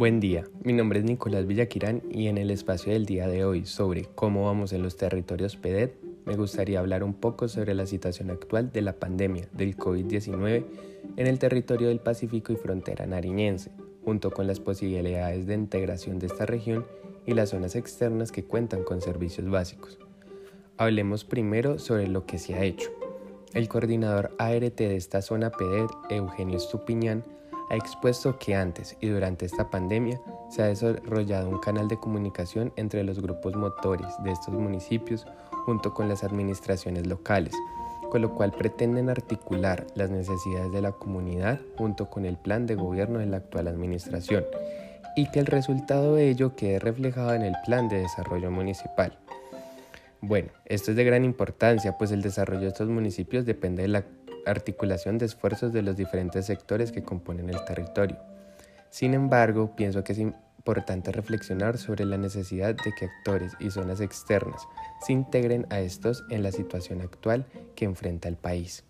Buen día, mi nombre es Nicolás Villaquirán y en el espacio del día de hoy sobre cómo vamos en los territorios PEDET me gustaría hablar un poco sobre la situación actual de la pandemia del COVID-19 en el territorio del Pacífico y frontera nariñense, junto con las posibilidades de integración de esta región y las zonas externas que cuentan con servicios básicos. Hablemos primero sobre lo que se ha hecho. El coordinador ART de esta zona PEDET, Eugenio Estupiñán, ha expuesto que antes y durante esta pandemia se ha desarrollado un canal de comunicación entre los grupos motores de estos municipios junto con las administraciones locales, con lo cual pretenden articular las necesidades de la comunidad junto con el plan de gobierno de la actual administración y que el resultado de ello quede reflejado en el plan de desarrollo municipal. Bueno, esto es de gran importancia, pues el desarrollo de estos municipios depende de la articulación de esfuerzos de los diferentes sectores que componen el territorio. Sin embargo, pienso que es importante reflexionar sobre la necesidad de que actores y zonas externas se integren a estos en la situación actual que enfrenta el país.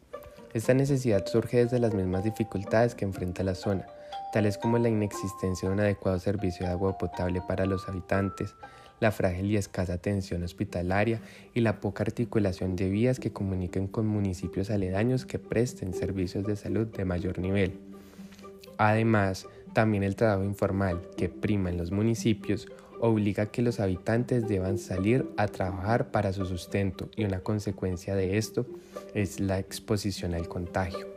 Esta necesidad surge desde las mismas dificultades que enfrenta la zona, tales como la inexistencia de un adecuado servicio de agua potable para los habitantes, la frágil y escasa atención hospitalaria y la poca articulación de vías que comuniquen con municipios aledaños que presten servicios de salud de mayor nivel. Además, también el trabajo informal que prima en los municipios obliga a que los habitantes deban salir a trabajar para su sustento y una consecuencia de esto es la exposición al contagio.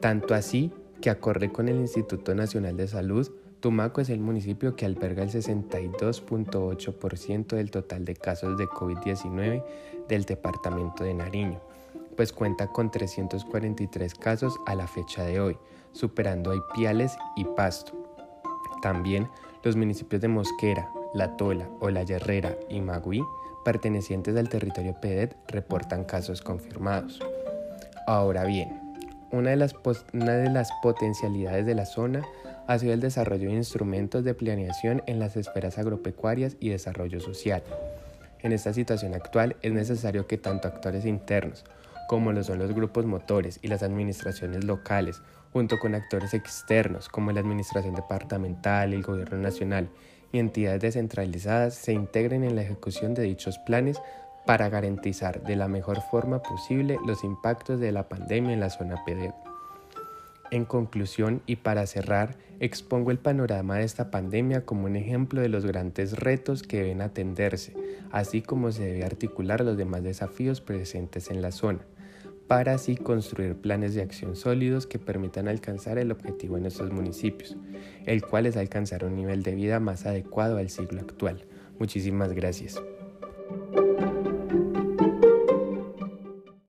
Tanto así que acorde con el Instituto Nacional de Salud, Tumaco es el municipio que alberga el 62.8% del total de casos de COVID-19 del departamento de Nariño, pues cuenta con 343 casos a la fecha de hoy, superando a Ipiales y Pasto. También los municipios de Mosquera, La Tola, La Herrera y Magui, pertenecientes al territorio PEDET, reportan casos confirmados. Ahora bien, una de, las potencialidades de la zona ha sido el desarrollo de instrumentos de planeación en las esferas agropecuarias y desarrollo social. En esta situación actual es necesario que tanto actores internos, como lo son los grupos motores y las administraciones locales, junto con actores externos como la administración departamental, el gobierno nacional y entidades descentralizadas, se integren en la ejecución de dichos planes para garantizar de la mejor forma posible los impactos de la pandemia en la zona PD. En conclusión y para cerrar, expongo el panorama de esta pandemia como un ejemplo de los grandes retos que deben atenderse, así como se debe articular los demás desafíos presentes en la zona, para así construir planes de acción sólidos que permitan alcanzar el objetivo en estos municipios, el cual es alcanzar un nivel de vida más adecuado al siglo actual. Muchísimas gracias.